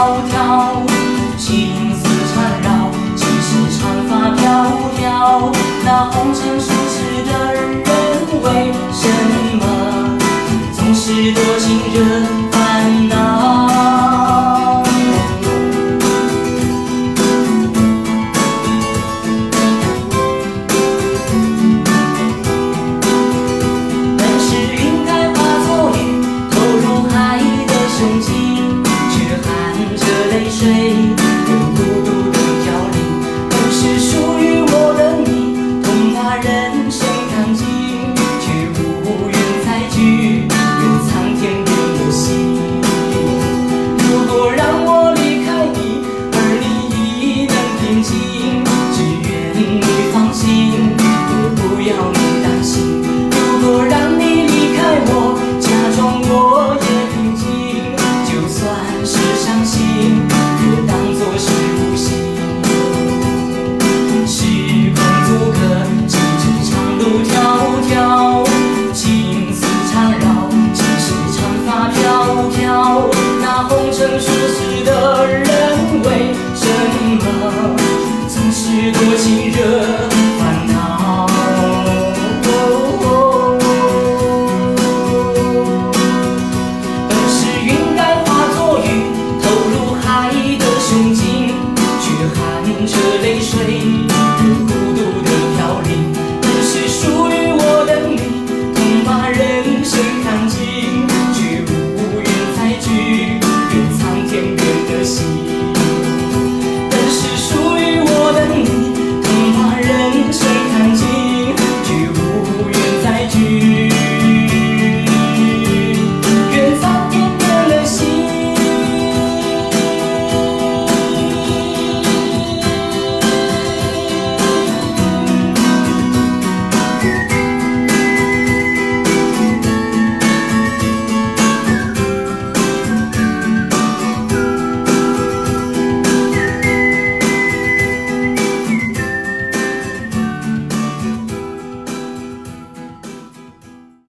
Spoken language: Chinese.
飘飘情丝缠绕，只是长发飘飘。那红尘俗世的人，为什么总是多情惹？